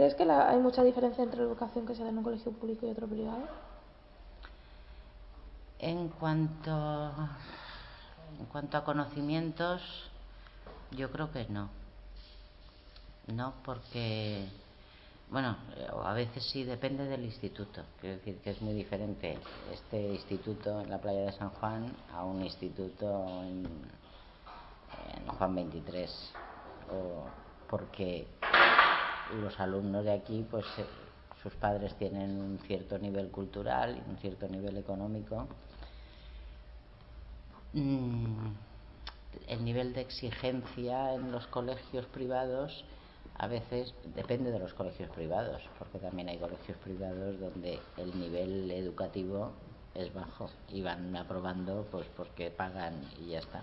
¿Crees que hay mucha diferencia entre la educación que se da en un colegio público y otro privado? En cuanto, en cuanto a conocimientos, yo creo que no. No, porque, bueno, a veces sí depende del instituto. Quiero decir que es muy diferente este instituto en la playa de San Juan a un instituto en, en Juan 23. O porque los alumnos de aquí, pues eh, sus padres tienen un cierto nivel cultural y un cierto nivel económico. Mm, el nivel de exigencia en los colegios privados a veces depende de los colegios privados, porque también hay colegios privados donde el nivel educativo es bajo y van aprobando pues porque pagan y ya está.